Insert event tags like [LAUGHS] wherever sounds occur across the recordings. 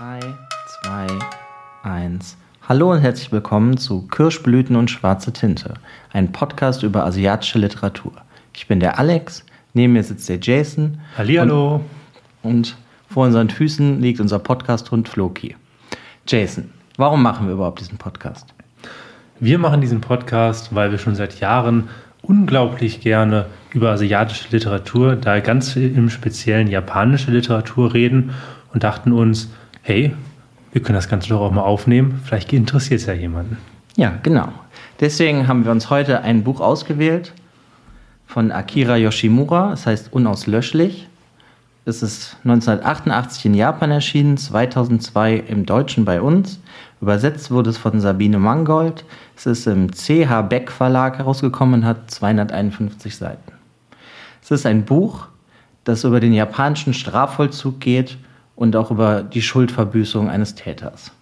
3, 2, 1. Hallo und herzlich willkommen zu Kirschblüten und schwarze Tinte, ein Podcast über asiatische Literatur. Ich bin der Alex, neben mir sitzt der Jason. Hallihallo. Und, und vor unseren Füßen liegt unser Podcast-Hund Floki. Jason, warum machen wir überhaupt diesen Podcast? Wir machen diesen Podcast, weil wir schon seit Jahren unglaublich gerne über asiatische Literatur, da ganz im Speziellen japanische Literatur reden und dachten uns, hey, wir können das Ganze doch auch mal aufnehmen, vielleicht interessiert es ja jemanden. Ja, genau. Deswegen haben wir uns heute ein Buch ausgewählt von Akira Yoshimura, es heißt Unauslöschlich. Es ist 1988 in Japan erschienen, 2002 im Deutschen bei uns. Übersetzt wurde es von Sabine Mangold. Es ist im CH Beck Verlag herausgekommen und hat 251 Seiten. Es ist ein Buch, das über den japanischen Strafvollzug geht und auch über die Schuldverbüßung eines Täters.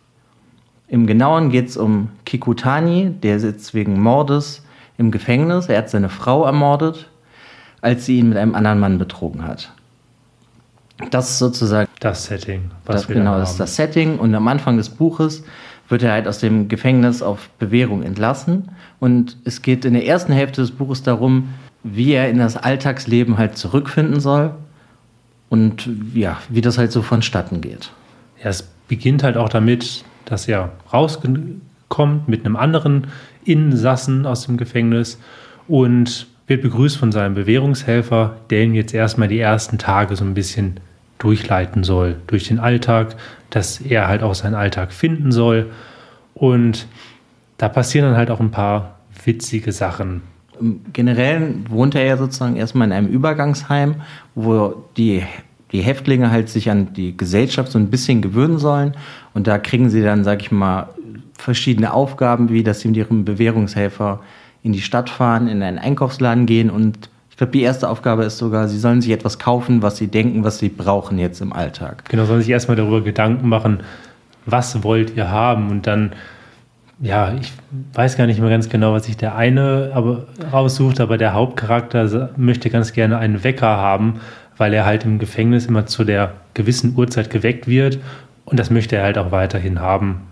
Im Genauen geht es um Kikutani, der sitzt wegen Mordes im Gefängnis. Er hat seine Frau ermordet, als sie ihn mit einem anderen Mann betrogen hat. Das ist sozusagen das Setting. Was das, genau, das ist das Setting. Und am Anfang des Buches wird er halt aus dem Gefängnis auf Bewährung entlassen. Und es geht in der ersten Hälfte des Buches darum, wie er in das Alltagsleben halt zurückfinden soll und ja, wie das halt so vonstatten geht. Ja, es beginnt halt auch damit, dass er rauskommt mit einem anderen Insassen aus dem Gefängnis und wird begrüßt von seinem Bewährungshelfer, der ihm jetzt erstmal die ersten Tage so ein bisschen durchleiten soll durch den Alltag, dass er halt auch seinen Alltag finden soll. Und da passieren dann halt auch ein paar witzige Sachen. Generell wohnt er ja sozusagen erstmal in einem Übergangsheim, wo die, die Häftlinge halt sich an die Gesellschaft so ein bisschen gewöhnen sollen. Und da kriegen sie dann, sag ich mal, verschiedene Aufgaben, wie dass sie mit ihrem Bewährungshelfer in die Stadt fahren, in einen Einkaufsladen gehen und ich glaube, die erste Aufgabe ist sogar, sie sollen sich etwas kaufen, was sie denken, was sie brauchen jetzt im Alltag. Genau, sollen sich erstmal darüber Gedanken machen, was wollt ihr haben und dann, ja, ich weiß gar nicht mehr ganz genau, was sich der eine aber raussucht, aber der Hauptcharakter möchte ganz gerne einen Wecker haben, weil er halt im Gefängnis immer zu der gewissen Uhrzeit geweckt wird und das möchte er halt auch weiterhin haben.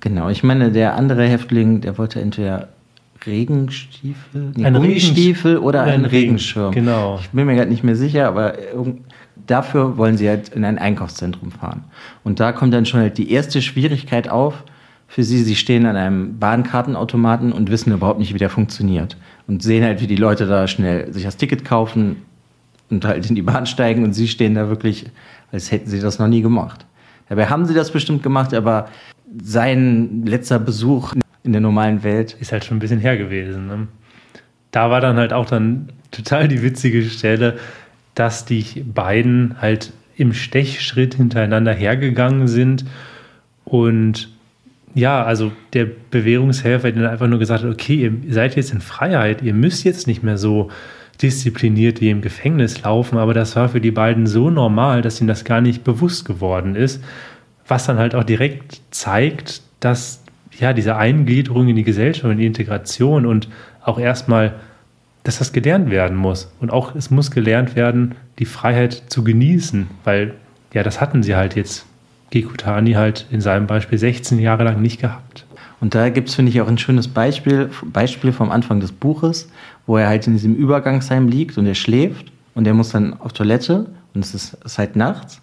Genau, ich meine, der andere Häftling, der wollte entweder Regenstiefel, nee, ein Gummistiefel oder, oder ein Regenschirm. Genau. Ich bin mir gerade nicht mehr sicher, aber dafür wollen sie halt in ein Einkaufszentrum fahren. Und da kommt dann schon halt die erste Schwierigkeit auf für sie. Sie stehen an einem Bahnkartenautomaten und wissen überhaupt nicht, wie der funktioniert. Und sehen halt, wie die Leute da schnell sich das Ticket kaufen und halt in die Bahn steigen und sie stehen da wirklich, als hätten sie das noch nie gemacht. Dabei haben sie das bestimmt gemacht, aber sein letzter Besuch in der normalen Welt. Ist halt schon ein bisschen her gewesen. Ne? Da war dann halt auch dann total die witzige Stelle, dass die beiden halt im Stechschritt hintereinander hergegangen sind und ja, also der Bewährungshelfer hat dann einfach nur gesagt, okay, ihr seid jetzt in Freiheit, ihr müsst jetzt nicht mehr so diszipliniert wie im Gefängnis laufen, aber das war für die beiden so normal, dass ihnen das gar nicht bewusst geworden ist, was dann halt auch direkt zeigt, dass ja, diese Eingliederung in die Gesellschaft und die Integration und auch erstmal, dass das gelernt werden muss. Und auch es muss gelernt werden, die Freiheit zu genießen, weil ja, das hatten sie halt jetzt, Gekutani halt in seinem Beispiel 16 Jahre lang nicht gehabt. Und da gibt es, finde ich, auch ein schönes Beispiel, Beispiel vom Anfang des Buches, wo er halt in diesem Übergangsheim liegt und er schläft und er muss dann auf Toilette und es ist, ist halt nachts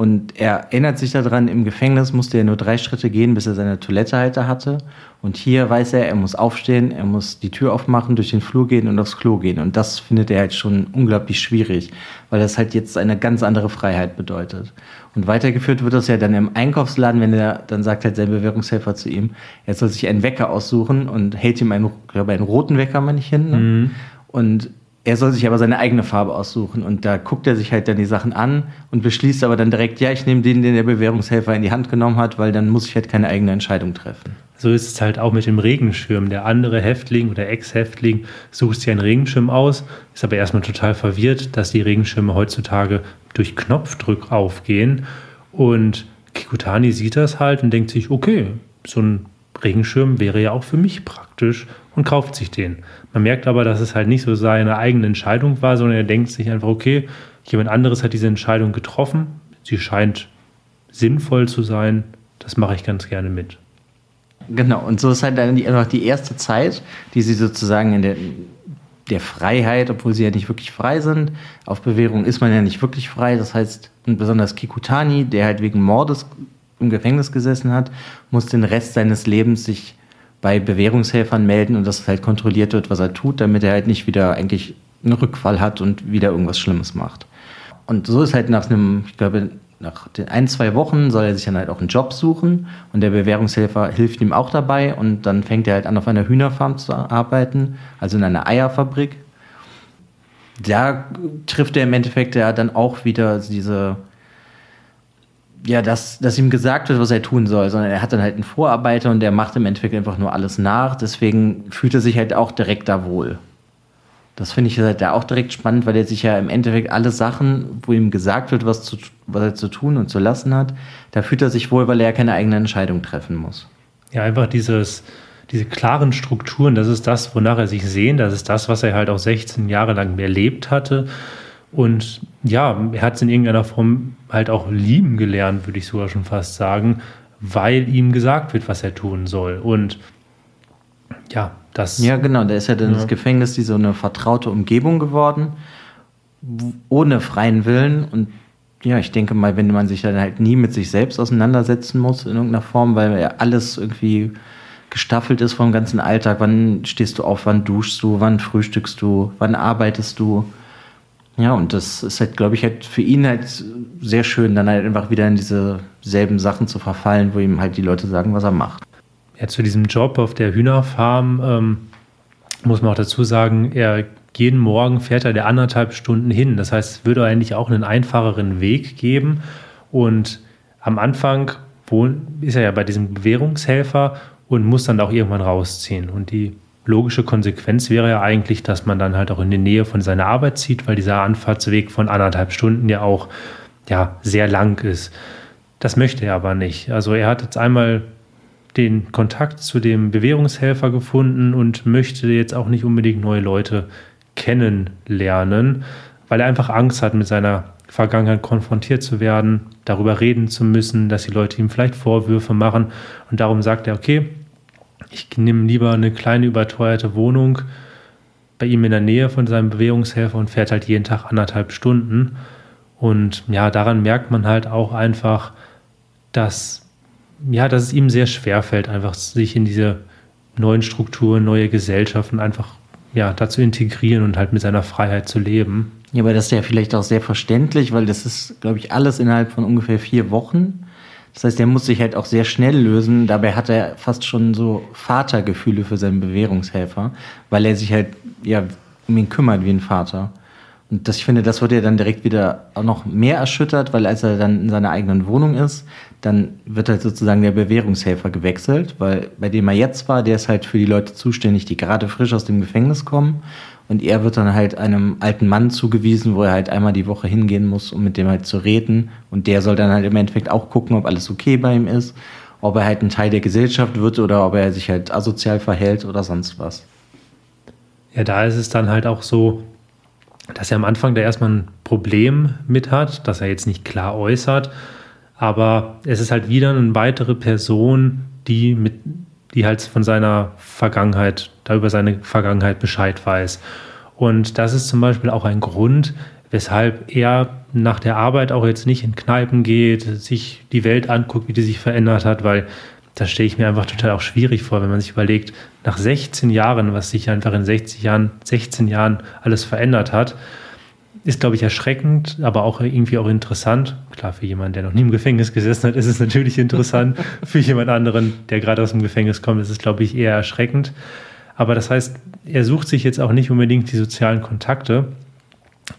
und er erinnert sich daran, im Gefängnis musste er nur drei Schritte gehen, bis er seine Toilettehalter hatte. Und hier weiß er, er muss aufstehen, er muss die Tür aufmachen, durch den Flur gehen und aufs Klo gehen. Und das findet er halt schon unglaublich schwierig, weil das halt jetzt eine ganz andere Freiheit bedeutet. Und weitergeführt wird das ja dann im Einkaufsladen, wenn er dann sagt halt sein Bewährungshelfer zu ihm, er soll sich einen Wecker aussuchen und hält ihm einen, glaube einen roten Wecker mal nicht hin. Ne? Mhm. Und er soll sich aber seine eigene Farbe aussuchen und da guckt er sich halt dann die Sachen an und beschließt aber dann direkt, ja, ich nehme den, den der Bewährungshelfer in die Hand genommen hat, weil dann muss ich halt keine eigene Entscheidung treffen. So ist es halt auch mit dem Regenschirm. Der andere Häftling oder Ex-Häftling sucht sich einen Regenschirm aus, ist aber erstmal total verwirrt, dass die Regenschirme heutzutage durch Knopfdruck aufgehen und Kikutani sieht das halt und denkt sich, okay, so ein Regenschirm wäre ja auch für mich praktisch und kauft sich den. Man merkt aber, dass es halt nicht so seine eigene Entscheidung war, sondern er denkt sich einfach, okay, jemand anderes hat diese Entscheidung getroffen. Sie scheint sinnvoll zu sein, das mache ich ganz gerne mit. Genau, und so ist halt dann die, einfach die erste Zeit, die sie sozusagen in der, der Freiheit, obwohl sie ja nicht wirklich frei sind. Auf Bewährung ist man ja nicht wirklich frei. Das heißt, und besonders Kikutani, der halt wegen Mordes im Gefängnis gesessen hat, muss den Rest seines Lebens sich bei Bewährungshelfern melden und dass halt kontrolliert wird, was er tut, damit er halt nicht wieder eigentlich einen Rückfall hat und wieder irgendwas Schlimmes macht. Und so ist halt nach einem, ich glaube, nach den ein, zwei Wochen soll er sich dann halt auch einen Job suchen und der Bewährungshelfer hilft ihm auch dabei und dann fängt er halt an, auf einer Hühnerfarm zu arbeiten, also in einer Eierfabrik. Da trifft er im Endeffekt ja dann auch wieder diese, ja, dass, dass ihm gesagt wird, was er tun soll, sondern er hat dann halt einen Vorarbeiter und der macht im Endeffekt einfach nur alles nach. Deswegen fühlt er sich halt auch direkt da wohl. Das finde ich halt auch direkt spannend, weil er sich ja im Endeffekt alle Sachen, wo ihm gesagt wird, was, zu, was er zu tun und zu lassen hat, da fühlt er sich wohl, weil er ja keine eigene Entscheidung treffen muss. Ja, einfach dieses, diese klaren Strukturen, das ist das, wonach er sich sehnt, das ist das, was er halt auch 16 Jahre lang erlebt hatte. Und ja, er hat es in irgendeiner Form halt auch lieben gelernt, würde ich sogar schon fast sagen, weil ihm gesagt wird, was er tun soll. Und ja, das. Ja, genau, da ist ja dann ja. das Gefängnis die so eine vertraute Umgebung geworden, ohne freien Willen. Und ja, ich denke mal, wenn man sich dann halt nie mit sich selbst auseinandersetzen muss in irgendeiner Form, weil ja alles irgendwie gestaffelt ist vom ganzen Alltag. Wann stehst du auf, wann duschst du, wann frühstückst du, wann arbeitest du? Ja, und das ist halt, glaube ich, halt für ihn halt sehr schön, dann halt einfach wieder in diese selben Sachen zu verfallen, wo ihm halt die Leute sagen, was er macht ja, zu diesem Job auf der Hühnerfarm ähm, muss man auch dazu sagen, er jeden Morgen fährt er der anderthalb Stunden hin. Das heißt, es würde eigentlich auch einen einfacheren Weg geben. Und am Anfang ist er ja bei diesem Bewährungshelfer und muss dann auch irgendwann rausziehen. Und die logische Konsequenz wäre ja eigentlich, dass man dann halt auch in die Nähe von seiner Arbeit zieht, weil dieser Anfahrtsweg von anderthalb Stunden ja auch ja, sehr lang ist. Das möchte er aber nicht. Also er hat jetzt einmal den Kontakt zu dem Bewährungshelfer gefunden und möchte jetzt auch nicht unbedingt neue Leute kennenlernen, weil er einfach Angst hat, mit seiner Vergangenheit konfrontiert zu werden, darüber reden zu müssen, dass die Leute ihm vielleicht Vorwürfe machen. Und darum sagt er, okay, ich nehme lieber eine kleine überteuerte Wohnung bei ihm in der Nähe von seinem Bewährungshelfer und fährt halt jeden Tag anderthalb Stunden. Und ja, daran merkt man halt auch einfach, dass ja, dass es ihm sehr schwer fällt, einfach sich in diese neuen Strukturen, neue Gesellschaften einfach ja, dazu integrieren und halt mit seiner Freiheit zu leben. Ja, aber das ist ja vielleicht auch sehr verständlich, weil das ist, glaube ich, alles innerhalb von ungefähr vier Wochen. Das heißt, er muss sich halt auch sehr schnell lösen. Dabei hat er fast schon so Vatergefühle für seinen Bewährungshelfer, weil er sich halt ja um ihn kümmert wie ein Vater. Und das, ich finde, das wird ja dann direkt wieder auch noch mehr erschüttert, weil als er dann in seiner eigenen Wohnung ist, dann wird halt sozusagen der Bewährungshelfer gewechselt, weil bei dem er jetzt war, der ist halt für die Leute zuständig, die gerade frisch aus dem Gefängnis kommen. Und er wird dann halt einem alten Mann zugewiesen, wo er halt einmal die Woche hingehen muss, um mit dem halt zu reden. Und der soll dann halt im Endeffekt auch gucken, ob alles okay bei ihm ist, ob er halt ein Teil der Gesellschaft wird oder ob er sich halt asozial verhält oder sonst was. Ja, da ist es dann halt auch so, dass er am Anfang da erstmal ein Problem mit hat, dass er jetzt nicht klar äußert. Aber es ist halt wieder eine weitere Person, die mit, die halt von seiner Vergangenheit, da über seine Vergangenheit Bescheid weiß. Und das ist zum Beispiel auch ein Grund, weshalb er nach der Arbeit auch jetzt nicht in Kneipen geht, sich die Welt anguckt, wie die sich verändert hat, weil das stelle ich mir einfach total auch schwierig vor, wenn man sich überlegt, nach 16 Jahren, was sich einfach in 60 Jahren, 16 Jahren alles verändert hat, ist, glaube ich, erschreckend, aber auch irgendwie auch interessant. Klar, für jemanden, der noch nie im Gefängnis gesessen hat, ist es natürlich interessant. [LAUGHS] für jemand anderen, der gerade aus dem Gefängnis kommt, ist es, glaube ich, eher erschreckend. Aber das heißt, er sucht sich jetzt auch nicht unbedingt die sozialen Kontakte.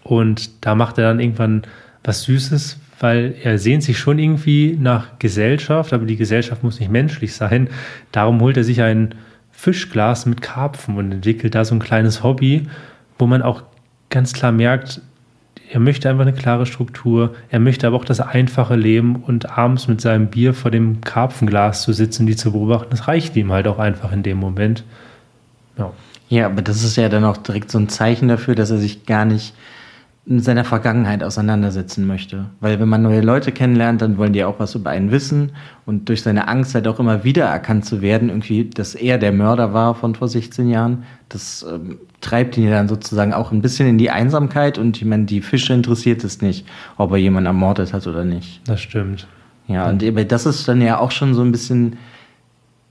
Und da macht er dann irgendwann was Süßes, weil er sehnt sich schon irgendwie nach Gesellschaft, aber die Gesellschaft muss nicht menschlich sein. Darum holt er sich ein Fischglas mit Karpfen und entwickelt da so ein kleines Hobby, wo man auch ganz klar merkt, er möchte einfach eine klare Struktur, er möchte aber auch das einfache Leben und abends mit seinem Bier vor dem Karpfenglas zu sitzen, die zu beobachten, das reicht ihm halt auch einfach in dem Moment. Ja. ja, aber das ist ja dann auch direkt so ein Zeichen dafür, dass er sich gar nicht mit seiner Vergangenheit auseinandersetzen möchte. Weil wenn man neue Leute kennenlernt, dann wollen die auch was über einen wissen und durch seine Angst halt auch immer wieder erkannt zu werden, irgendwie, dass er der Mörder war von vor 16 Jahren, das ähm, treibt ihn ja dann sozusagen auch ein bisschen in die Einsamkeit und ich meine, die Fische interessiert es nicht, ob er jemanden ermordet hat oder nicht. Das stimmt. Ja, und das ist dann ja auch schon so ein bisschen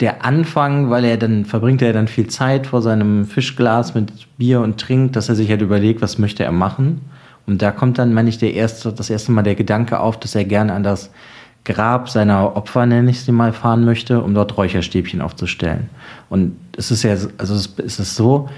der Anfang, weil er dann verbringt er dann viel Zeit vor seinem Fischglas mit Bier und trinkt, dass er sich halt überlegt, was möchte er machen. Und da kommt dann, meine ich, der erste, das erste Mal der Gedanke auf, dass er gerne an das Grab seiner Opfer, nenne ich sie mal, fahren möchte, um dort Räucherstäbchen aufzustellen. Und es ist ja, also es ist so,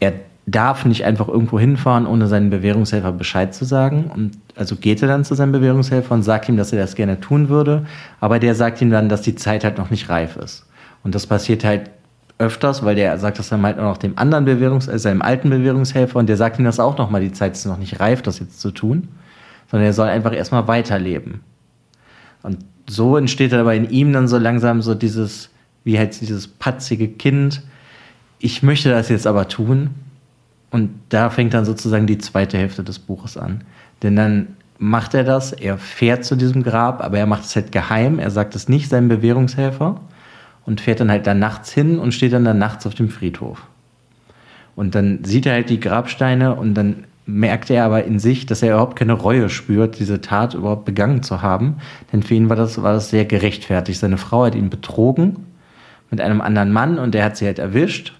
er darf nicht einfach irgendwo hinfahren, ohne seinen Bewährungshelfer Bescheid zu sagen. Und also geht er dann zu seinem Bewährungshelfer und sagt ihm, dass er das gerne tun würde. Aber der sagt ihm dann, dass die Zeit halt noch nicht reif ist. Und das passiert halt öfters, weil der sagt das dann halt auch noch dem anderen Bewährungs-, also seinem alten Bewährungshelfer und der sagt ihm das auch nochmal, die Zeit ist noch nicht reif, das jetzt zu tun, sondern er soll einfach erstmal weiterleben. Und so entsteht aber in ihm dann so langsam so dieses, wie halt dieses patzige Kind, ich möchte das jetzt aber tun. Und da fängt dann sozusagen die zweite Hälfte des Buches an. Denn dann macht er das, er fährt zu diesem Grab, aber er macht es halt geheim, er sagt es nicht seinem Bewährungshelfer und fährt dann halt da nachts hin und steht dann da nachts auf dem Friedhof. Und dann sieht er halt die Grabsteine und dann merkt er aber in sich, dass er überhaupt keine Reue spürt, diese Tat überhaupt begangen zu haben. Denn für ihn war das, war das sehr gerechtfertigt. Seine Frau hat ihn betrogen mit einem anderen Mann und der hat sie halt erwischt.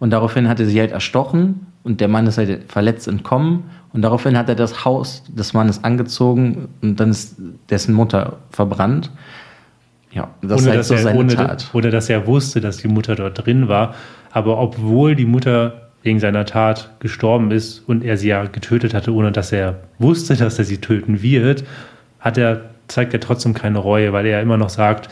Und daraufhin hat er sie halt erstochen und der Mann ist halt verletzt entkommen. Und daraufhin hat er das Haus des Mannes angezogen und dann ist dessen Mutter verbrannt. Ja, das ohne, ist halt so er, ohne, Tat. Oder dass er wusste, dass die Mutter dort drin war. Aber obwohl die Mutter wegen seiner Tat gestorben ist und er sie ja getötet hatte, ohne dass er wusste, [LAUGHS] dass er sie töten wird, hat er, zeigt er trotzdem keine Reue, weil er immer noch sagt,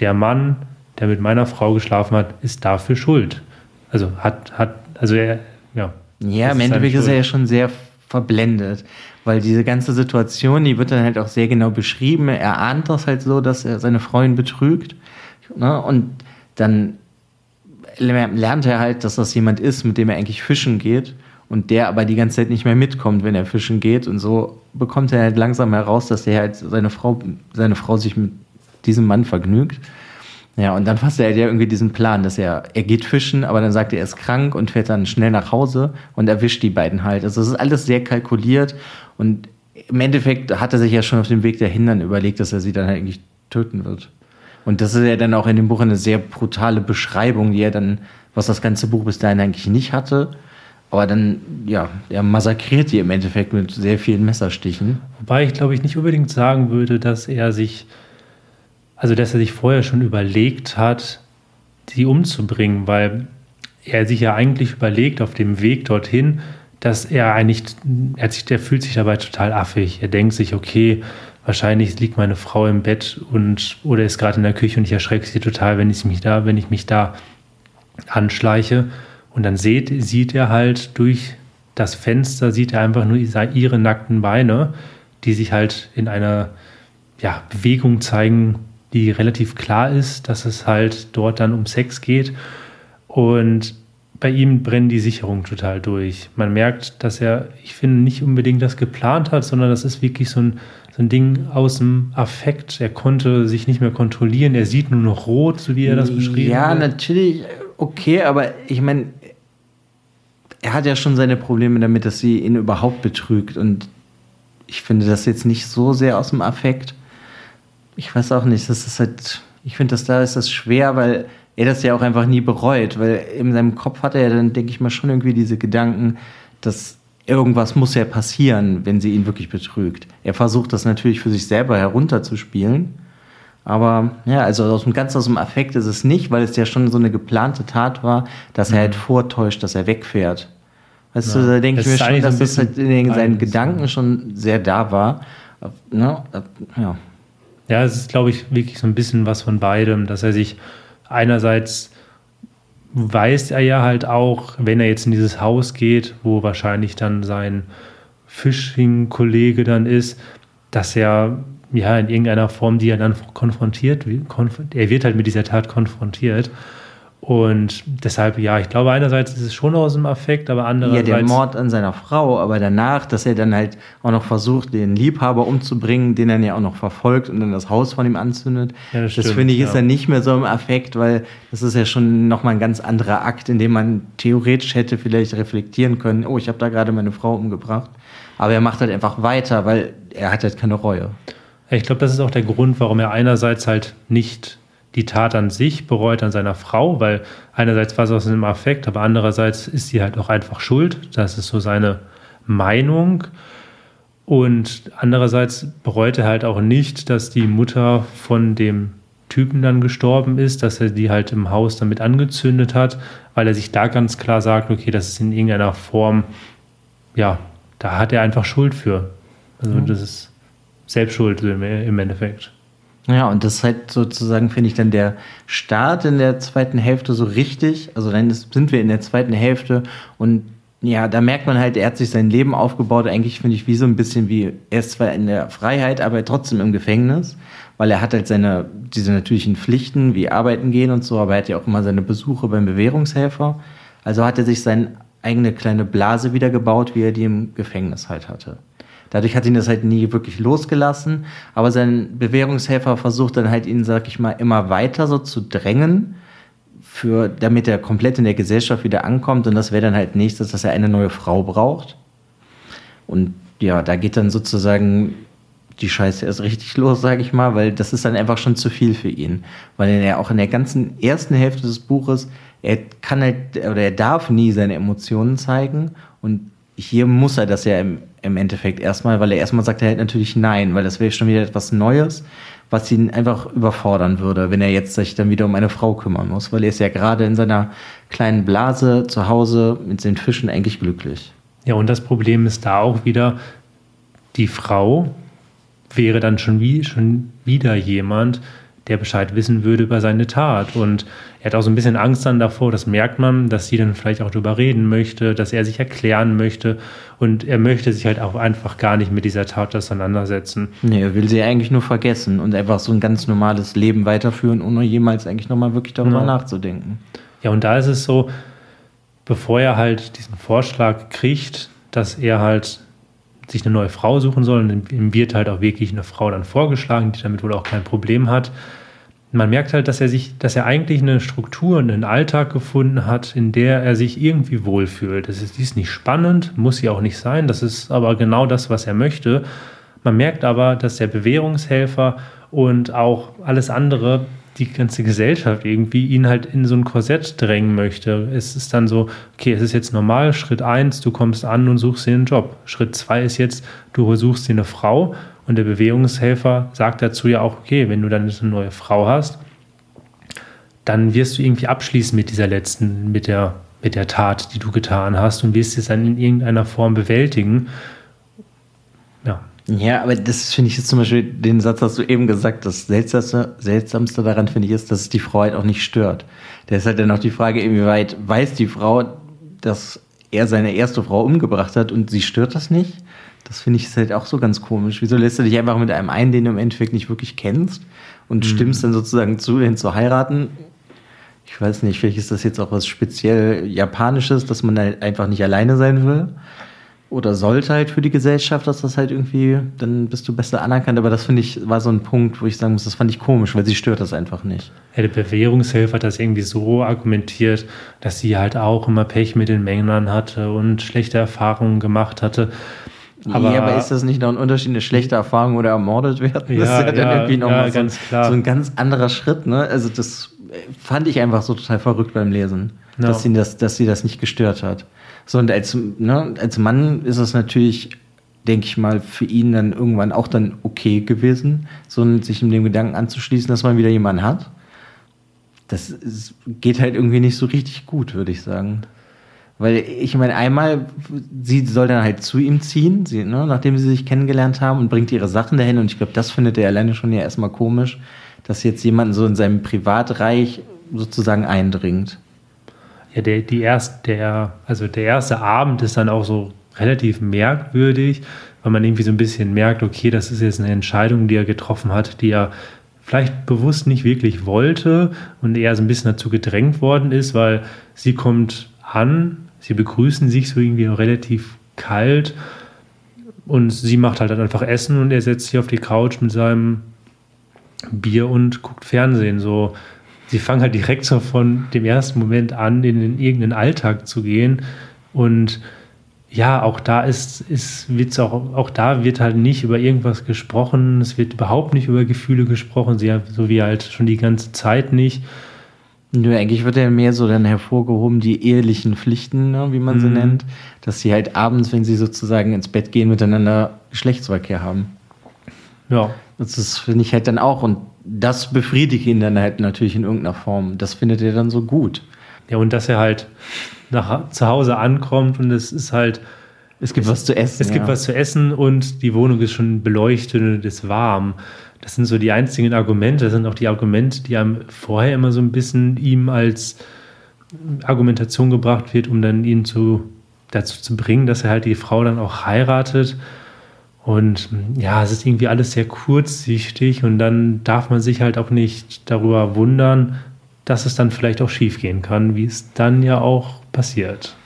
der Mann, der mit meiner Frau geschlafen hat, ist dafür schuld. Also hat, hat, also er, ja. Ja, im Endeffekt ist er ja schon sehr verblendet. Weil diese ganze Situation, die wird dann halt auch sehr genau beschrieben. Er ahnt das halt so, dass er seine Freundin betrügt. Ne? Und dann lernt er halt, dass das jemand ist, mit dem er eigentlich fischen geht und der aber die ganze Zeit nicht mehr mitkommt, wenn er fischen geht. Und so bekommt er halt langsam heraus, dass er halt seine Frau, seine Frau sich mit diesem Mann vergnügt. Ja, und dann fasst er ja irgendwie diesen Plan, dass er, er geht fischen, aber dann sagt er, er ist krank und fährt dann schnell nach Hause und erwischt die beiden halt. Also es ist alles sehr kalkuliert und im Endeffekt hat er sich ja schon auf dem Weg dahin dann überlegt, dass er sie dann halt eigentlich töten wird. Und das ist ja dann auch in dem Buch eine sehr brutale Beschreibung, die er dann, was das ganze Buch bis dahin eigentlich nicht hatte. Aber dann, ja, er massakriert die im Endeffekt mit sehr vielen Messerstichen. Wobei ich glaube ich nicht unbedingt sagen würde, dass er sich also dass er sich vorher schon überlegt hat, sie umzubringen, weil er sich ja eigentlich überlegt auf dem Weg dorthin, dass er eigentlich, er, sich, der fühlt sich dabei total affig. Er denkt sich, okay, wahrscheinlich liegt meine Frau im Bett und oder ist gerade in der Küche und ich erschrecke sie total, wenn ich mich da, wenn ich mich da anschleiche. Und dann sieht, sieht er halt durch das Fenster, sieht er einfach nur ihre nackten Beine, die sich halt in einer ja, Bewegung zeigen, die relativ klar ist, dass es halt dort dann um Sex geht. Und bei ihm brennen die Sicherungen total durch. Man merkt, dass er, ich finde, nicht unbedingt das geplant hat, sondern das ist wirklich so ein, so ein Ding aus dem Affekt. Er konnte sich nicht mehr kontrollieren. Er sieht nur noch rot, so wie er das beschrieben hat. Ja, natürlich, okay, aber ich meine, er hat ja schon seine Probleme damit, dass sie ihn überhaupt betrügt. Und ich finde das jetzt nicht so sehr aus dem Affekt ich weiß auch nicht, das ist halt, ich finde, dass da ist das schwer, weil er das ja auch einfach nie bereut, weil in seinem Kopf hat er ja dann, denke ich mal, schon irgendwie diese Gedanken, dass irgendwas muss ja passieren, wenn sie ihn wirklich betrügt. Er versucht das natürlich für sich selber herunterzuspielen. Aber ja, also aus dem, ganz aus dem Affekt ist es nicht, weil es ja schon so eine geplante Tat war, dass mhm. er halt vortäuscht, dass er wegfährt. Weißt ja. du, da denke ich mir schon, dass das halt in den, seinen Gedanken schon sehr da war. Ne? Ja. Ja, es ist, glaube ich, wirklich so ein bisschen was von beidem, dass er sich einerseits weiß er ja halt auch, wenn er jetzt in dieses Haus geht, wo wahrscheinlich dann sein Fishing-Kollege dann ist, dass er ja in irgendeiner Form, die er dann konfrontiert, er wird halt mit dieser Tat konfrontiert. Und deshalb, ja, ich glaube, einerseits ist es schon aus dem Affekt, aber andererseits. Ja, der Mord an seiner Frau, aber danach, dass er dann halt auch noch versucht, den Liebhaber umzubringen, den er ja auch noch verfolgt und dann das Haus von ihm anzündet. Ja, das, das finde ich ja. ist dann nicht mehr so im Affekt, weil das ist ja schon nochmal ein ganz anderer Akt, in dem man theoretisch hätte vielleicht reflektieren können, oh, ich habe da gerade meine Frau umgebracht. Aber er macht halt einfach weiter, weil er hat halt keine Reue. Ich glaube, das ist auch der Grund, warum er einerseits halt nicht die Tat an sich bereut an seiner Frau, weil einerseits war es aus einem Affekt, aber andererseits ist sie halt auch einfach schuld. Das ist so seine Meinung. Und andererseits bereut er halt auch nicht, dass die Mutter von dem Typen dann gestorben ist, dass er die halt im Haus damit angezündet hat, weil er sich da ganz klar sagt, okay, das ist in irgendeiner Form, ja, da hat er einfach Schuld für. Also mhm. das ist Selbstschuld im Endeffekt. Ja, und das ist halt sozusagen, finde ich, dann der Start in der zweiten Hälfte so richtig. Also dann sind wir in der zweiten Hälfte und ja, da merkt man halt, er hat sich sein Leben aufgebaut, eigentlich finde ich wie so ein bisschen wie, er ist zwar in der Freiheit, aber trotzdem im Gefängnis, weil er hat halt seine, diese natürlichen Pflichten, wie arbeiten gehen und so, aber er hat ja auch immer seine Besuche beim Bewährungshelfer. Also hat er sich seine eigene kleine Blase wieder gebaut, wie er die im Gefängnis halt hatte. Dadurch hat ihn das halt nie wirklich losgelassen. Aber sein Bewährungshelfer versucht dann halt ihn, sag ich mal, immer weiter so zu drängen, für, damit er komplett in der Gesellschaft wieder ankommt. Und das wäre dann halt nächstes, dass er eine neue Frau braucht. Und ja, da geht dann sozusagen die Scheiße erst richtig los, sage ich mal, weil das ist dann einfach schon zu viel für ihn. Weil er auch in der ganzen ersten Hälfte des Buches, er kann halt, oder er darf nie seine Emotionen zeigen. Und hier muss er das ja im im Endeffekt erstmal, weil er erstmal sagt er halt natürlich nein, weil das wäre schon wieder etwas Neues, was ihn einfach überfordern würde, wenn er jetzt sich dann wieder um eine Frau kümmern muss, weil er ist ja gerade in seiner kleinen Blase zu Hause mit den Fischen eigentlich glücklich. Ja, und das Problem ist da auch wieder, die Frau wäre dann schon, wie, schon wieder jemand, der Bescheid wissen würde über seine Tat. Und er hat auch so ein bisschen Angst dann davor, das merkt man, dass sie dann vielleicht auch darüber reden möchte, dass er sich erklären möchte. Und er möchte sich halt auch einfach gar nicht mit dieser Tat auseinandersetzen. Nee, er will sie eigentlich nur vergessen und einfach so ein ganz normales Leben weiterführen, ohne jemals eigentlich nochmal wirklich darüber ja. nachzudenken. Ja, und da ist es so, bevor er halt diesen Vorschlag kriegt, dass er halt sich eine neue Frau suchen soll. Und ihm wird halt auch wirklich eine Frau dann vorgeschlagen, die damit wohl auch kein Problem hat. Man merkt halt, dass er sich, dass er eigentlich eine Struktur, einen Alltag gefunden hat, in der er sich irgendwie wohlfühlt. Das ist, die ist nicht spannend, muss sie auch nicht sein. Das ist aber genau das, was er möchte. Man merkt aber, dass der Bewährungshelfer und auch alles andere die ganze Gesellschaft irgendwie ihn halt in so ein Korsett drängen möchte. Es ist dann so, okay, es ist jetzt normal, Schritt eins, du kommst an und suchst dir einen Job. Schritt zwei ist jetzt, du suchst dir eine Frau und der Bewegungshelfer sagt dazu ja auch, okay, wenn du dann eine neue Frau hast, dann wirst du irgendwie abschließen mit dieser letzten, mit der, mit der Tat, die du getan hast und wirst es dann in irgendeiner Form bewältigen. Ja, aber das finde ich jetzt zum Beispiel, den Satz hast du eben gesagt, das Seltsamste, Seltsamste daran finde ich ist, dass es die Frau halt auch nicht stört. Da ist halt dann auch die Frage, inwieweit weiß die Frau, dass er seine erste Frau umgebracht hat und sie stört das nicht? Das finde ich halt auch so ganz komisch. Wieso lässt du dich einfach mit einem ein, den du im Endeffekt nicht wirklich kennst und mhm. stimmst dann sozusagen zu, ihn zu heiraten? Ich weiß nicht, vielleicht ist das jetzt auch was speziell Japanisches, dass man halt einfach nicht alleine sein will oder sollte halt für die Gesellschaft, dass das halt irgendwie, dann bist du besser anerkannt. Aber das finde ich, war so ein Punkt, wo ich sagen muss, das fand ich komisch, weil sie stört das einfach nicht. Ja, der Bewährungshilfe hat das irgendwie so argumentiert, dass sie halt auch immer Pech mit den Männern hatte und schlechte Erfahrungen gemacht hatte. Aber, ja, aber ist das nicht noch ein Unterschied, eine schlechte Erfahrung oder ermordet werden? Das ja, ist ja dann irgendwie nochmal ja, so, so, ein ganz anderer Schritt, ne? Also das fand ich einfach so total verrückt beim Lesen, no. dass, sie das, dass sie das nicht gestört hat. So, und als, ne, als Mann ist es natürlich, denke ich mal, für ihn dann irgendwann auch dann okay gewesen, so sich in dem Gedanken anzuschließen, dass man wieder jemanden hat. Das ist, geht halt irgendwie nicht so richtig gut, würde ich sagen. Weil ich meine, einmal, sie soll dann halt zu ihm ziehen, sie, ne, nachdem sie sich kennengelernt haben und bringt ihre Sachen dahin. Und ich glaube, das findet er alleine schon ja erstmal komisch, dass jetzt jemand so in seinem Privatreich sozusagen eindringt ja, der, die erst, der, also der erste Abend ist dann auch so relativ merkwürdig, weil man irgendwie so ein bisschen merkt, okay, das ist jetzt eine Entscheidung, die er getroffen hat, die er vielleicht bewusst nicht wirklich wollte und eher so ein bisschen dazu gedrängt worden ist, weil sie kommt an, sie begrüßen sich so irgendwie relativ kalt und sie macht halt dann einfach Essen und er setzt sich auf die Couch mit seinem Bier und guckt Fernsehen. So, sie fangen halt direkt so von dem ersten Moment an, in den irgendeinen Alltag zu gehen. Und ja, auch da ist, ist wird's auch, auch da wird halt nicht über irgendwas gesprochen. Es wird überhaupt nicht über Gefühle gesprochen, sie, so wie halt schon die ganze Zeit nicht. Nö, eigentlich wird ja mehr so dann hervorgehoben, die ehelichen Pflichten, ne, wie man sie Mhm. nennt, dass sie halt abends, wenn sie sozusagen ins Bett gehen, miteinander Geschlechtsverkehr haben. Ja, Das finde ich halt dann auch, und das befriedigt ihn dann halt natürlich in irgendeiner Form. Das findet er dann so gut. ja, und dass er halt nach zu Hause ankommt und es ist halt, Es gibt was zu essen. es gibt ja. was zu essen und die Wohnung ist schon beleuchtet und es ist warm. Das sind so die einzigen Argumente. Das sind auch die Argumente, die einem vorher immer so ein bisschen ihm als Argumentation gebracht wird, um dann ihn zu, dazu zu bringen, dass er halt die Frau dann auch heiratet. Und ja, es ist irgendwie alles sehr kurzsichtig und dann darf man sich halt auch nicht darüber wundern, dass es dann vielleicht auch schief gehen kann, wie es dann ja auch passiert.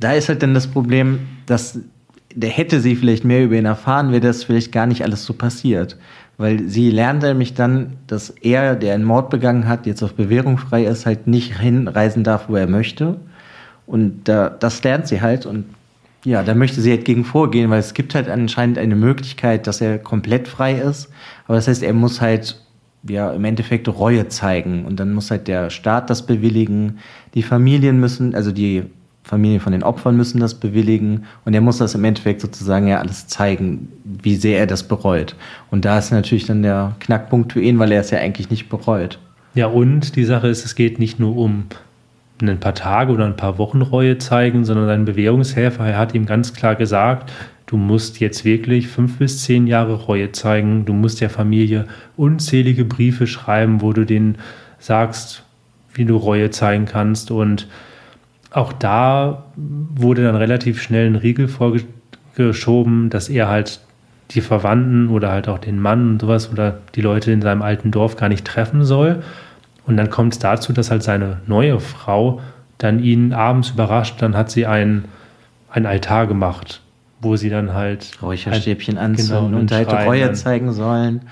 Da ist halt dann das Problem, dass der hätte sie vielleicht mehr über ihn erfahren, wäre das vielleicht gar nicht alles so passiert. Weil sie lernt nämlich dann, dass er, der einen Mord begangen hat, jetzt auf Bewährung frei ist, halt nicht hinreisen darf, wo er möchte. Und da, das lernt sie halt und ja, da möchte sie halt gegen vorgehen, weil es gibt halt anscheinend eine Möglichkeit, dass er komplett frei ist. Aber das heißt, er muss halt ja im Endeffekt Reue zeigen und dann muss halt der Staat das bewilligen. Die Familien müssen, also die Familien von den Opfern müssen das bewilligen und er muss das im Endeffekt sozusagen ja alles zeigen, wie sehr er das bereut. Und da ist natürlich dann der Knackpunkt für ihn, weil er es ja eigentlich nicht bereut. Ja, und die Sache ist, es geht nicht nur um ein paar Tage oder ein paar Wochen Reue zeigen, sondern sein Bewährungshelfer, er hat ihm ganz klar gesagt, du musst jetzt wirklich fünf bis zehn Jahre Reue zeigen, du musst der Familie unzählige Briefe schreiben, wo du denen sagst, wie du Reue zeigen kannst und auch da wurde dann relativ schnell ein Riegel vorgeschoben, dass er halt die Verwandten oder halt auch den Mann und sowas oder die Leute in seinem alten Dorf gar nicht treffen soll. Und dann kommt es dazu, dass halt seine neue Frau dann ihn abends überrascht, dann hat sie ein, ein Altar gemacht, wo sie dann halt Räucherstäbchen halt- anzünden genau, und halt Reue zeigen sollen.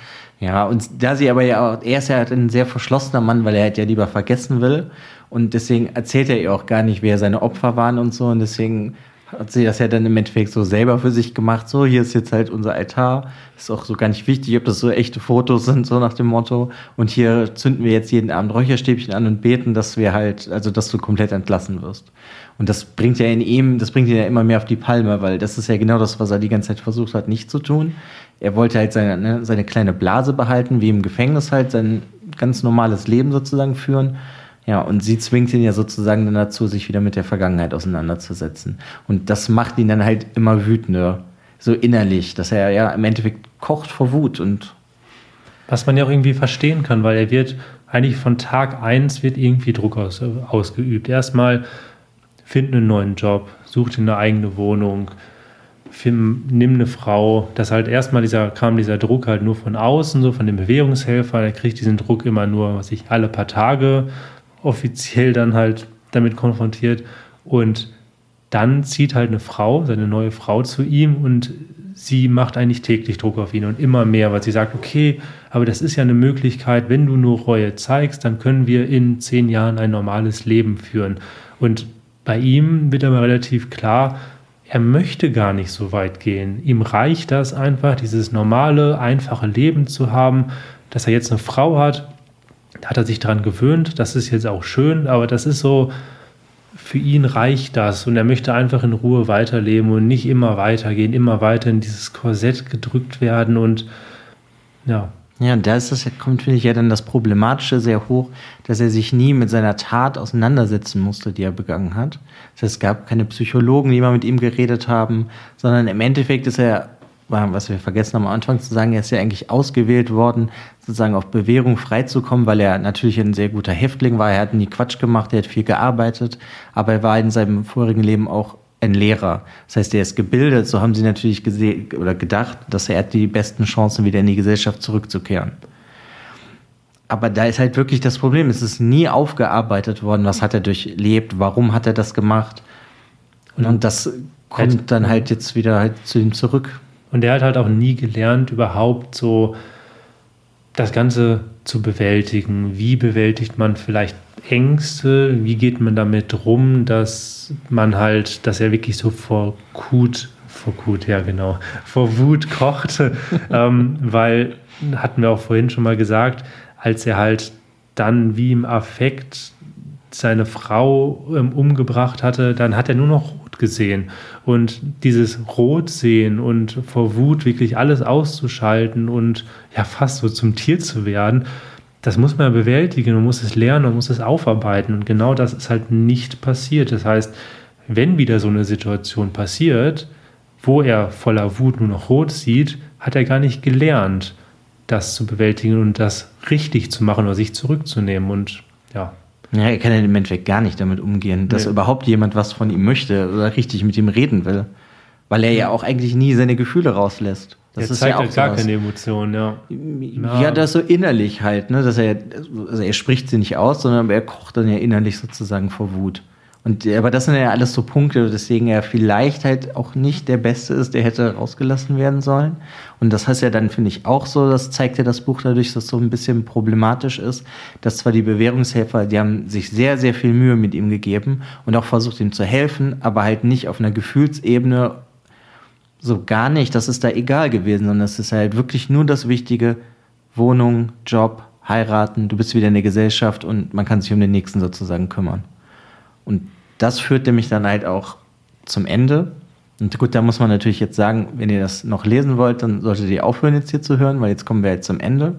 Ja, und da sie aber ja, auch- er ist ja halt ein sehr verschlossener Mann, weil er halt ja lieber vergessen will. Und deswegen erzählt er ihr auch gar nicht, wer seine Opfer waren und so. Und deswegen hat sie das ja dann im Endeffekt so selber für sich gemacht. So, hier ist jetzt halt unser Altar. Ist auch so gar nicht wichtig, ob das so echte Fotos sind, so nach dem Motto. Und hier zünden wir jetzt jeden Abend Räucherstäbchen an und beten, dass wir halt, also dass du komplett entlassen wirst. Und das bringt ja in ihm, das bringt ihn ja immer mehr auf die Palme, weil das ist ja genau das, was er die ganze Zeit versucht hat, nicht zu tun. Er wollte halt seine, ne, seine kleine Blase behalten, wie im Gefängnis halt, sein ganz normales Leben sozusagen führen. Ja, und sie zwingt ihn ja sozusagen dann dazu, sich wieder mit der Vergangenheit auseinanderzusetzen. Und das macht ihn dann halt immer wütender, so innerlich, dass er ja im Endeffekt kocht vor Wut und Was man ja auch irgendwie verstehen kann, weil er wird eigentlich von Tag 1 wird irgendwie Druck aus, ausgeübt. Erstmal find einen neuen Job, such dir eine eigene Wohnung, find, nimm eine Frau. Das halt erstmal dieser, kam dieser Druck halt nur von außen, so von dem Bewährungshelfer. Er kriegt diesen Druck immer nur, was ich alle paar Tage offiziell dann halt damit konfrontiert. Und dann zieht halt eine Frau, seine neue Frau zu ihm und sie macht eigentlich täglich Druck auf ihn und immer mehr, weil sie sagt, okay, aber das ist ja eine Möglichkeit, wenn du nur Reue zeigst, dann können wir in zehn Jahren ein normales Leben führen. Und bei ihm wird aber relativ klar, er möchte gar nicht so weit gehen. Ihm reicht das einfach, dieses normale, einfache Leben zu haben, dass er jetzt eine Frau hat, da hat er sich dran gewöhnt, das ist jetzt auch schön, aber das ist so, für ihn reicht das und er möchte einfach in Ruhe weiterleben und nicht immer weitergehen, immer weiter in dieses Korsett gedrückt werden und ja, Ja, da ist das, kommt, finde ich, ja dann das Problematische sehr hoch, dass er sich nie mit seiner Tat auseinandersetzen musste, die er begangen hat. Es gab keine Psychologen, die mal mit ihm geredet haben, sondern im Endeffekt ist er, was wir vergessen haben am Anfang zu sagen, er ist ja eigentlich ausgewählt worden, sozusagen auf Bewährung freizukommen, weil er natürlich ein sehr guter Häftling war. Er hat nie Quatsch gemacht, er hat viel gearbeitet, aber er war in seinem vorigen Leben auch ein Lehrer. Das heißt, er ist gebildet, so haben sie natürlich gesehen oder gedacht, dass er hat die besten Chancen, wieder in die Gesellschaft zurückzukehren. aber da ist halt wirklich das Problem, es ist nie aufgearbeitet worden, was hat er durchlebt, warum hat er das gemacht. Und, und das kommt halt, dann halt jetzt wieder halt zu ihm zurück. Und er hat halt auch nie gelernt, überhaupt so das Ganze zu bewältigen. Wie bewältigt man vielleicht Ängste? Wie geht man damit rum, dass man halt, dass er wirklich so vor Kut, vor Kut, ja genau, vor Wut kocht, [LAUGHS] ähm, weil, hatten wir auch vorhin schon mal gesagt, als er halt dann wie im Affekt seine Frau ähm, umgebracht hatte, dann hat er nur noch rot gesehen. Und dieses Rot sehen und vor Wut wirklich alles auszuschalten und ja fast so zum Tier zu werden, das muss man bewältigen, man muss es lernen, man muss es aufarbeiten. Und genau das ist halt nicht passiert. Das heißt, wenn wieder so eine Situation passiert, wo er voller Wut nur noch rot sieht, hat er gar nicht gelernt, das zu bewältigen und das richtig zu machen oder sich zurückzunehmen. Und ja. Ja, er kann ja im Endeffekt gar nicht damit umgehen, dass nee. überhaupt jemand was von ihm möchte oder richtig mit ihm reden will. Weil er ja auch eigentlich nie seine Gefühle rauslässt. Das er zeigt ja halt gar keine Emotionen, ja. Ja, das so innerlich halt, ne? Dass er, also er spricht sie nicht aus, sondern er kocht dann ja innerlich sozusagen vor Wut. Und, aber das sind ja alles so Punkte, deswegen er vielleicht halt auch nicht der Beste ist, der hätte rausgelassen werden sollen. Und das heißt ja dann, finde ich, auch so, das zeigt ja das Buch dadurch, dass es so ein bisschen problematisch ist, dass zwar die Bewährungshelfer, die haben sich sehr, sehr viel Mühe mit ihm gegeben und auch versucht, ihm zu helfen, aber halt nicht auf einer Gefühlsebene so gar nicht. Das ist da egal gewesen, sondern es ist halt wirklich nur das Wichtige, Wohnung, Job, heiraten, du bist wieder in der Gesellschaft und man kann sich um den Nächsten sozusagen kümmern. Und das führte mich dann halt auch zum Ende. Und gut, da muss man natürlich jetzt sagen, wenn ihr das noch lesen wollt, dann solltet ihr aufhören, jetzt hier zu hören, weil jetzt kommen wir halt zum Ende.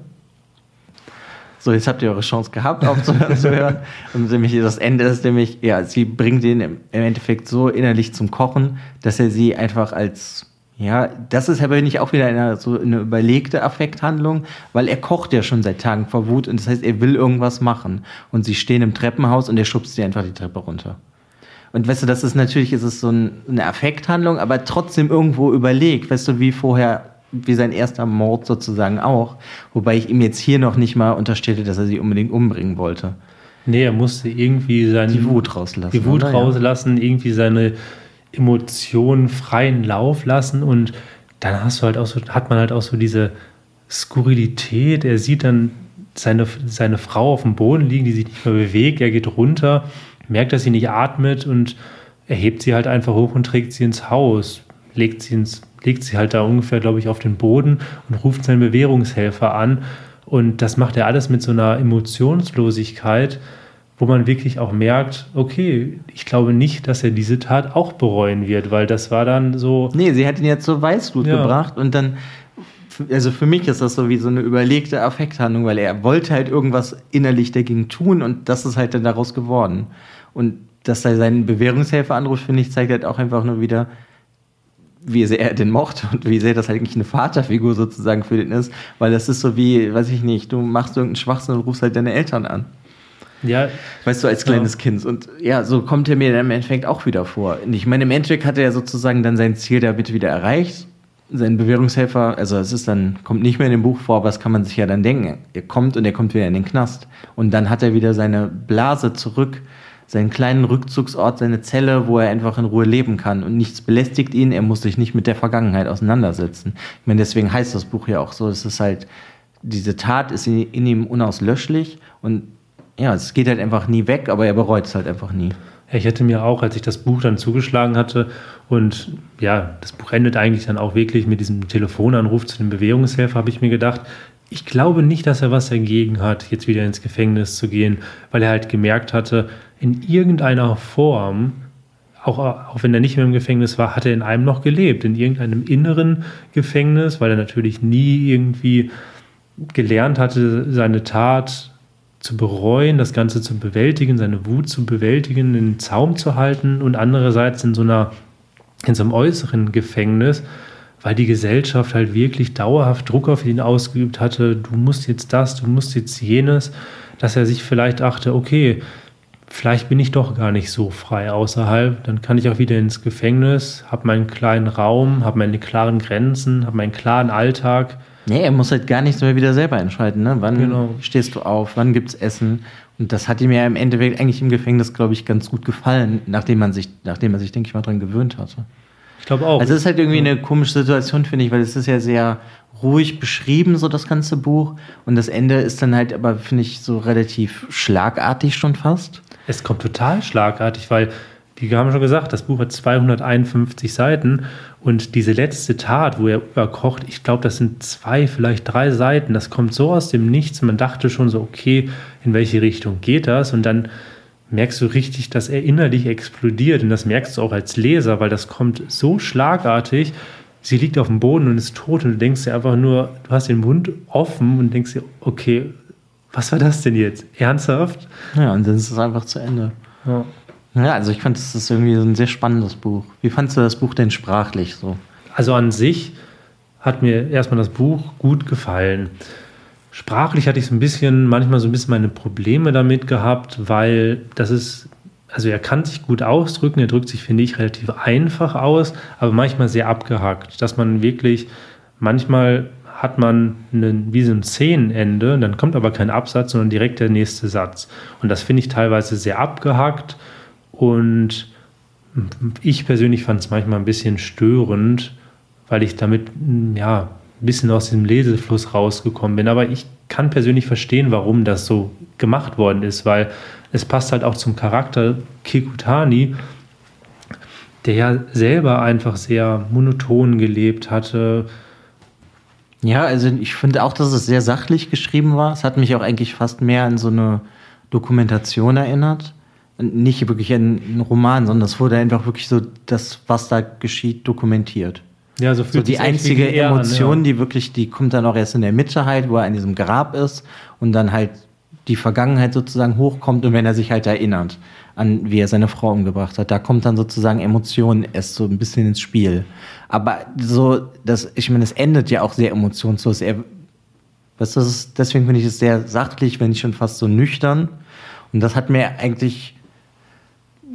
So, jetzt habt ihr eure Chance gehabt, aufzuhören zu hören. [LAUGHS] Und nämlich das Ende ist nämlich, ja, sie bringt ihn im Endeffekt so innerlich zum Kochen, dass er sie einfach als ja, das ist aber nicht auch wieder eine, so eine überlegte Affekthandlung, weil er kocht ja schon seit Tagen vor Wut und das heißt, er will irgendwas machen. Und sie stehen im Treppenhaus und er schubst sie einfach die Treppe runter. Und weißt du, das ist natürlich, ist es so ein, eine Affekthandlung, aber trotzdem irgendwo überlegt, weißt du, wie vorher, wie sein erster Mord sozusagen auch. Wobei ich ihm jetzt hier noch nicht mal unterstellte, dass er sie unbedingt umbringen wollte. Nee, er musste irgendwie seine, die Wut rauslassen. Die Wut oder? rauslassen, irgendwie seine Emotionen freien Lauf lassen und dann hast du halt auch so, hat man halt auch so diese Skurrilität. Er sieht dann seine, seine Frau auf dem Boden liegen, die sich nicht mehr bewegt. Er geht runter, merkt, dass sie nicht atmet und er hebt sie halt einfach hoch und trägt sie ins Haus, legt sie, ins, legt sie halt da ungefähr, glaube ich, auf den Boden und ruft seinen Bewährungshelfer an. Und das macht er alles mit so einer Emotionslosigkeit, wo man wirklich auch merkt, okay, ich glaube nicht, dass er diese Tat auch bereuen wird, weil das war dann so. Nee, sie hat ihn jetzt zur Weißblut ja. gebracht und dann, also für mich ist das so wie so eine überlegte Affekthandlung, weil er wollte halt irgendwas innerlich dagegen tun und das ist halt dann daraus geworden. Und dass er seinen Bewährungshelfer anruft, finde ich, zeigt halt auch einfach nur wieder, wie sehr er den mochte und wie sehr das halt eigentlich eine Vaterfigur sozusagen für den ist, weil das ist so wie, weiß ich nicht, du machst irgendeinen Schwachsinn und rufst halt deine Eltern an. Ja. Weißt du, als kleines ja. Kind. Und ja, so kommt er mir dann im Endeffekt auch wieder vor. Ich meine, im Endeffekt hat er ja sozusagen dann sein Ziel damit wieder erreicht. Sein Bewährungshelfer, also es ist dann, kommt nicht mehr in dem Buch vor, aber das kann man sich ja dann denken. Er kommt und er kommt wieder in den Knast. Und dann hat er wieder seine Blase zurück, seinen kleinen Rückzugsort, seine Zelle, wo er einfach in Ruhe leben kann. Und nichts belästigt ihn, er muss sich nicht mit der Vergangenheit auseinandersetzen. Ich meine, deswegen heißt das Buch ja auch so, es ist halt, diese Tat ist in, in ihm unauslöschlich und ja, es geht halt einfach nie weg, aber er bereut es halt einfach nie. Ich hätte mir auch, als ich das Buch dann zugeschlagen hatte und ja, das Buch endet eigentlich dann auch wirklich mit diesem Telefonanruf zu dem Bewährungshelfer, habe ich mir gedacht, ich glaube nicht, dass er was dagegen hat, jetzt wieder ins Gefängnis zu gehen, weil er halt gemerkt hatte, in irgendeiner Form, auch, auch wenn er nicht mehr im Gefängnis war, hat er in einem noch gelebt, in irgendeinem inneren Gefängnis, weil er natürlich nie irgendwie gelernt hatte, seine Tat zu bereuen, das Ganze zu bewältigen, seine Wut zu bewältigen, den Zaum zu halten und andererseits in so einer, in so einem äußeren Gefängnis, weil die Gesellschaft halt wirklich dauerhaft Druck auf ihn ausgeübt hatte, du musst jetzt das, du musst jetzt jenes, dass er sich vielleicht dachte, okay, vielleicht bin ich doch gar nicht so frei außerhalb, dann kann ich auch wieder ins Gefängnis, habe meinen kleinen Raum, habe meine klaren Grenzen, habe meinen klaren Alltag, Nee, er muss halt gar nichts mehr wieder selber entscheiden. Ne? Wann Genau. stehst du auf? Wann gibt's Essen? Und das hat ihm ja im Endeffekt eigentlich im Gefängnis, glaube ich, ganz gut gefallen, nachdem man sich, nachdem er sich, denke ich mal, dran gewöhnt hatte. Ich glaube auch. Also es ist halt irgendwie eine komische Situation, finde ich, weil es ist ja sehr ruhig beschrieben, so das ganze Buch. Und das Ende ist dann halt aber, finde ich, so relativ schlagartig schon fast. Es kommt total schlagartig, weil, wie haben schon gesagt, das Buch hat 251 Seiten und diese letzte Tat, wo er überkocht, ich glaube, das sind zwei, vielleicht drei Seiten. Das kommt so aus dem Nichts. Man dachte schon so, okay, in welche Richtung geht das? Und dann merkst du richtig, dass er innerlich explodiert. Und das merkst du auch als Leser, weil das kommt so schlagartig. Sie liegt auf dem Boden und ist tot und du denkst dir einfach nur, du hast den Mund offen und denkst dir, okay, was war das denn jetzt? Ernsthaft? Ja, und dann ist es einfach zu Ende. Ja. Ja, also ich fand, das ist irgendwie so ein sehr spannendes Buch. Wie fandst du das Buch denn sprachlich so? Also an sich hat mir erstmal das Buch gut gefallen. Sprachlich hatte ich so ein bisschen, manchmal so ein bisschen meine Probleme damit gehabt, weil das ist, also er kann sich gut ausdrücken, er drückt sich, finde ich, relativ einfach aus, aber manchmal sehr abgehackt, dass man wirklich, manchmal hat man einen, wie so ein Szenenende, dann kommt aber kein Absatz, sondern direkt der nächste Satz. Und das finde ich teilweise sehr abgehackt und ich persönlich fand es manchmal ein bisschen störend, weil ich damit ja ein bisschen aus diesem Lesefluss rausgekommen bin. Aber ich kann persönlich verstehen, warum das so gemacht worden ist, weil es passt halt auch zum Charakter Kikutani, der ja selber einfach sehr monoton gelebt hatte. Ja, also ich finde auch, dass es sehr sachlich geschrieben war. Es hat mich auch eigentlich fast mehr an so eine Dokumentation erinnert. Nicht wirklich einen Roman, sondern es wurde einfach wirklich so das, was da geschieht, dokumentiert. Ja, So fühlt die einzige wie er an, Emotion, ja. die wirklich, die kommt dann auch erst in der Mitte halt, wo er in diesem Grab ist und dann halt die Vergangenheit sozusagen hochkommt und wenn er sich halt erinnert an, wie er seine Frau umgebracht hat, da kommt dann sozusagen Emotion erst so ein bisschen ins Spiel. Aber so, das, ich meine, es endet ja auch sehr emotionslos. Er, du, das ist, deswegen finde ich es sehr sachlich, wenn nicht schon fast so nüchtern. Und das hat mir eigentlich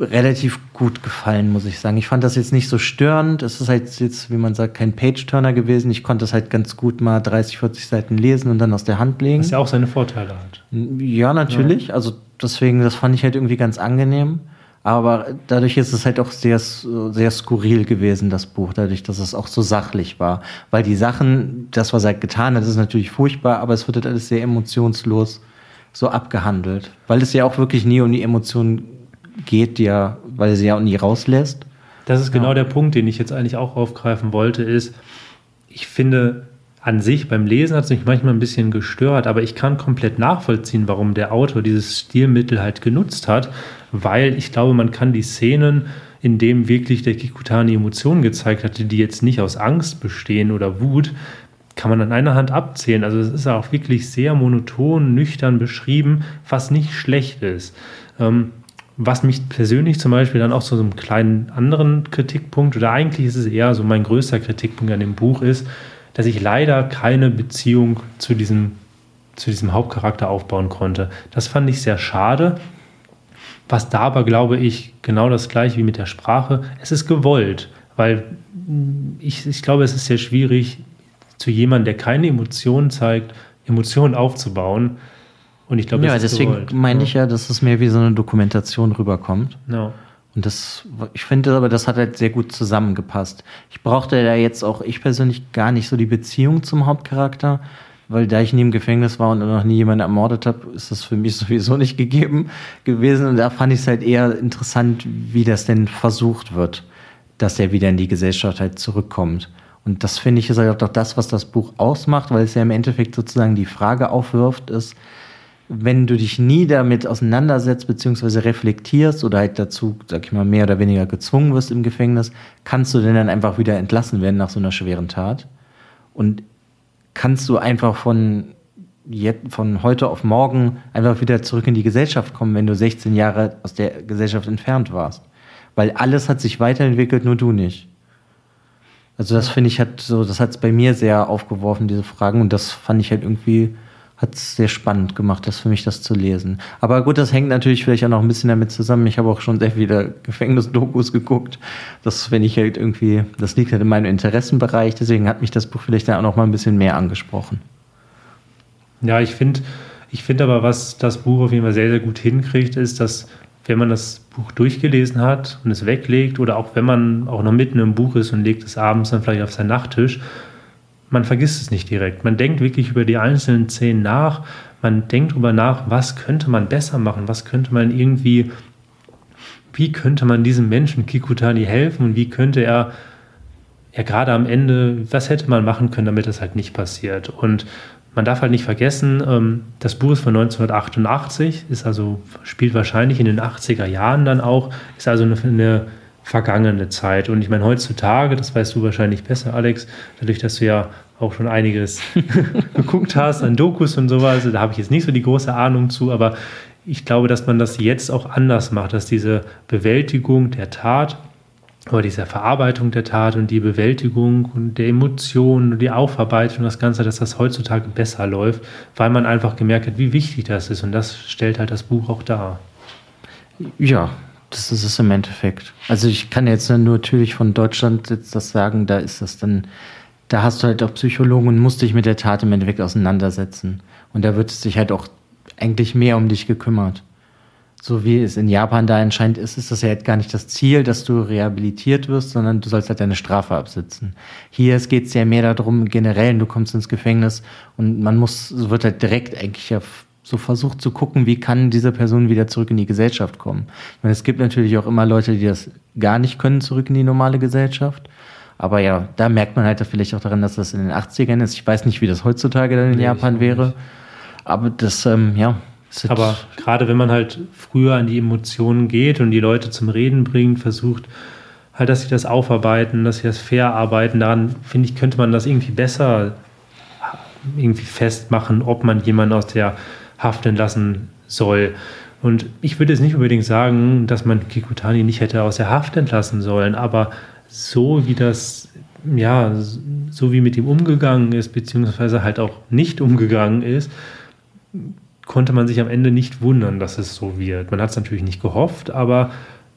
relativ gut gefallen, muss ich sagen. Ich fand das jetzt nicht so störend. Es ist halt jetzt, wie man sagt, kein Page-Turner gewesen. Ich konnte das halt ganz gut mal 30, 40 Seiten lesen und dann aus der Hand legen. Was ja auch seine Vorteile hat. Ja, natürlich. Also deswegen, das fand ich halt irgendwie ganz angenehm. Aber dadurch ist es halt auch sehr, sehr skurril gewesen, das Buch, dadurch, dass es auch so sachlich war. Weil die Sachen, das, was er getan hat, ist natürlich furchtbar, aber es wird halt alles sehr emotionslos so abgehandelt. Weil es ja auch wirklich nie um die Emotionen geht, er, weil sie ja auch nie rauslässt. Das ist genau der Punkt, den ich jetzt eigentlich auch aufgreifen wollte, ist, ich finde, an sich beim Lesen hat es mich manchmal ein bisschen gestört, aber ich kann komplett nachvollziehen, warum der Autor dieses Stilmittel halt genutzt hat, weil ich glaube, man kann die Szenen, in dem wirklich der Kikutani Emotionen gezeigt hatte, die jetzt nicht aus Angst bestehen oder Wut, kann man an einer Hand abzählen. Also es ist auch wirklich sehr monoton, nüchtern beschrieben, was nicht schlecht ist. Ähm, was mich persönlich zum Beispiel dann auch zu so einem kleinen anderen Kritikpunkt, oder eigentlich ist es eher so mein größter Kritikpunkt an dem Buch ist, dass ich leider keine Beziehung zu diesem, zu diesem Hauptcharakter aufbauen konnte. Das fand ich sehr schade. Was da aber, glaube ich, genau das gleiche wie mit der Sprache, es ist gewollt, weil ich, ich glaube, es ist sehr schwierig, zu jemandem, der keine Emotionen zeigt, Emotionen aufzubauen. Und ich glaube, Ja, deswegen gewollt. meine ich ja, dass es mehr wie so eine Dokumentation rüberkommt. Ja. Und das, ich finde aber, das hat halt sehr gut zusammengepasst. Ich brauchte da jetzt auch, ich persönlich, gar nicht so die Beziehung zum Hauptcharakter, weil da ich nie im Gefängnis war und noch nie jemanden ermordet habe, ist das für mich [LAUGHS] sowieso nicht gegeben gewesen. Und da fand ich es halt eher interessant, wie das denn versucht wird, dass er wieder in die Gesellschaft halt zurückkommt. Und das finde ich ist halt auch das, was das Buch ausmacht, weil es ja im Endeffekt sozusagen die Frage aufwirft, ist, wenn du dich nie damit auseinandersetzt beziehungsweise reflektierst oder halt dazu, sag ich mal, mehr oder weniger gezwungen wirst im Gefängnis, kannst du denn dann einfach wieder entlassen werden nach so einer schweren Tat? Und kannst du einfach von, jetzt, von heute auf morgen einfach wieder zurück in die Gesellschaft kommen, wenn du 16 Jahre aus der Gesellschaft entfernt warst? Weil alles hat sich weiterentwickelt, nur du nicht. Also das finde ich hat so, das hat es bei mir sehr aufgeworfen, diese Fragen, und das fand ich halt irgendwie hat es sehr spannend gemacht, das für mich das zu lesen. Aber gut, das hängt natürlich vielleicht auch noch ein bisschen damit zusammen. Ich habe auch schon sehr viele Gefängnisdokus geguckt. Das, wenn ich halt irgendwie, das liegt halt in meinem Interessenbereich, deswegen hat mich das Buch vielleicht dann auch noch mal ein bisschen mehr angesprochen. Ja, ich finde, ich finde aber, was das Buch auf jeden Fall sehr, sehr gut hinkriegt, ist, dass wenn man das Buch durchgelesen hat und es weglegt oder auch wenn man auch noch mitten im Buch ist und legt es abends dann vielleicht auf seinen Nachttisch, man vergisst es nicht direkt. Man denkt wirklich über die einzelnen Szenen nach. Man denkt darüber nach, was könnte man besser machen, was könnte man irgendwie, wie könnte man diesem Menschen Kikutani helfen und wie könnte er, ja gerade am Ende, was hätte man machen können, damit das halt nicht passiert. Und man darf halt nicht vergessen, ähm, das Buch ist von 1988, ist also, spielt wahrscheinlich in den 80er Jahren dann auch, ist also eine, eine vergangene Zeit. Und ich meine, heutzutage, das weißt du wahrscheinlich besser, Alex, dadurch, dass du ja auch schon einiges [LAUGHS] geguckt hast an Dokus und sowas, da habe ich jetzt nicht so die große Ahnung zu, aber ich glaube, dass man das jetzt auch anders macht, dass diese Bewältigung der Tat oder diese Verarbeitung der Tat und die Bewältigung und der Emotionen und die Aufarbeitung, das Ganze, dass das heutzutage besser läuft, weil man einfach gemerkt hat, wie wichtig das ist. Und das stellt halt das Buch auch dar. Ja, das ist es im Endeffekt. Also ich kann jetzt nur natürlich von Deutschland jetzt das sagen, da ist das dann, da hast du halt auch Psychologen und musst dich mit der Tat im Endeffekt auseinandersetzen. Und da wird es sich halt auch eigentlich mehr um dich gekümmert. So wie es in Japan da anscheinend ist, ist das ja halt gar nicht das Ziel, dass du rehabilitiert wirst, sondern du sollst halt deine Strafe absitzen. Hier geht es ja mehr darum, generell, du kommst ins Gefängnis und man muss, wird halt direkt eigentlich ja so versucht zu gucken, wie kann diese Person wieder zurück in die Gesellschaft kommen. Ich meine, es gibt natürlich auch immer Leute, die das gar nicht können, zurück in die normale Gesellschaft. Aber ja, da merkt man halt vielleicht auch daran, dass das in den 80ern ist. Ich weiß nicht, wie das heutzutage dann in nee, Japan wäre. Aber das, ähm, ja. Aber gerade wenn man halt früher an die Emotionen geht und die Leute zum Reden bringt, versucht halt, dass sie das aufarbeiten, dass sie das fair arbeiten, daran finde ich, könnte man das irgendwie besser irgendwie festmachen, ob man jemanden aus der haften lassen soll. Und ich würde jetzt nicht unbedingt sagen, dass man Kikutani nicht hätte aus der Haft entlassen sollen, aber so wie das, ja, so wie mit ihm umgegangen ist, beziehungsweise halt auch nicht umgegangen ist, konnte man sich am Ende nicht wundern, dass es so wird. Man hat es natürlich nicht gehofft, aber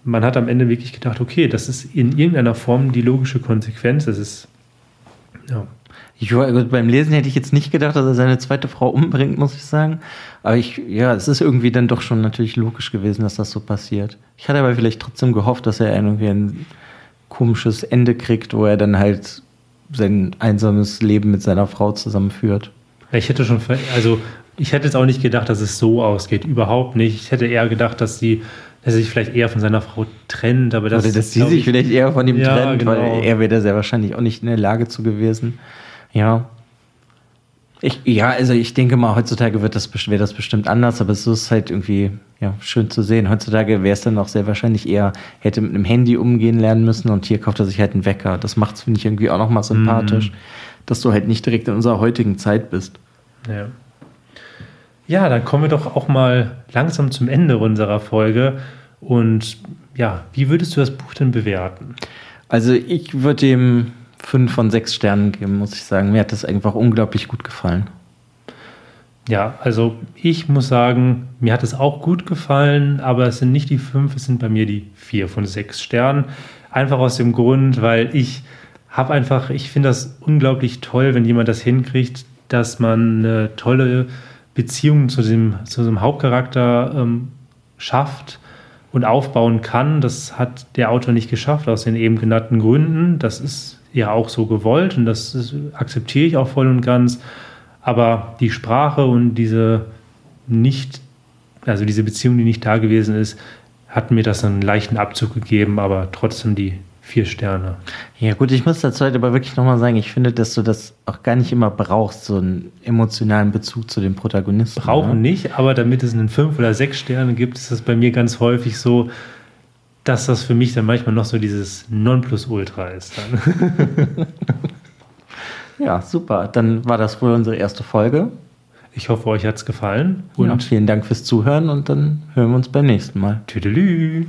man hat am Ende wirklich gedacht, okay, das ist in irgendeiner Form die logische Konsequenz. Es ist, ja, ich, beim Lesen hätte ich jetzt nicht gedacht, dass er seine zweite Frau umbringt, muss ich sagen. Aber ich, ja, es ist irgendwie dann doch schon natürlich logisch gewesen, dass das so passiert. Ich hatte aber vielleicht trotzdem gehofft, dass er irgendwie ein komisches Ende kriegt, wo er dann halt sein einsames Leben mit seiner Frau zusammenführt. Ich hätte schon, also ich hätte jetzt auch nicht gedacht, dass es so ausgeht. Überhaupt nicht. Ich hätte eher gedacht, dass sie dass er sich vielleicht eher von seiner Frau trennt, aber das Oder dass sie sich vielleicht eher von ihm ja, trennt, genau. weil er wäre da sehr wahrscheinlich auch nicht in der Lage zu gewesen. Ja. Ich, ja, also ich denke mal, heutzutage wird das, wäre das bestimmt anders, aber es ist halt irgendwie ja, schön zu sehen. Heutzutage wäre es dann auch sehr wahrscheinlich eher, hätte mit einem Handy umgehen lernen müssen und hier kauft er sich halt einen Wecker. Das macht es, finde ich, irgendwie auch nochmal sympathisch, mm. dass du halt nicht direkt in unserer heutigen Zeit bist. Ja. Ja, dann kommen wir doch auch mal langsam zum Ende unserer Folge. Und ja, wie würdest du das Buch denn bewerten? Also ich würde dem fünf von sechs Sternen geben, muss ich sagen. Mir hat das einfach unglaublich gut gefallen. Ja, also ich muss sagen, mir hat es auch gut gefallen, aber es sind nicht die fünf, es sind bei mir die vier von sechs Sternen. Einfach aus dem Grund, weil ich habe einfach, ich finde das unglaublich toll, wenn jemand das hinkriegt, dass man eine tolle Beziehung zu dem, zu dem Hauptcharakter ähm, schafft und aufbauen kann. Das hat der Autor nicht geschafft, aus den eben genannten Gründen. Das ist ja auch so gewollt und das akzeptiere ich auch voll und ganz. Aber die Sprache und diese nicht, also diese Beziehung, die nicht da gewesen ist, hat mir das einen leichten Abzug gegeben, aber trotzdem die vier Sterne. Ja, gut, ich muss dazu halt aber wirklich nochmal sagen, ich finde, dass du das auch gar nicht immer brauchst, so einen emotionalen Bezug zu den Protagonisten. Brauchen ne? nicht, aber damit es einen fünf oder sechs Sterne gibt, ist das bei mir ganz häufig so, dass das für mich dann manchmal noch so dieses Nonplusultra ist. Dann. [LAUGHS] ja, super. Dann war das wohl unsere erste Folge. Ich hoffe, euch hat es gefallen. Und ja, vielen Dank fürs Zuhören und dann hören wir uns beim nächsten Mal. Tüdelü.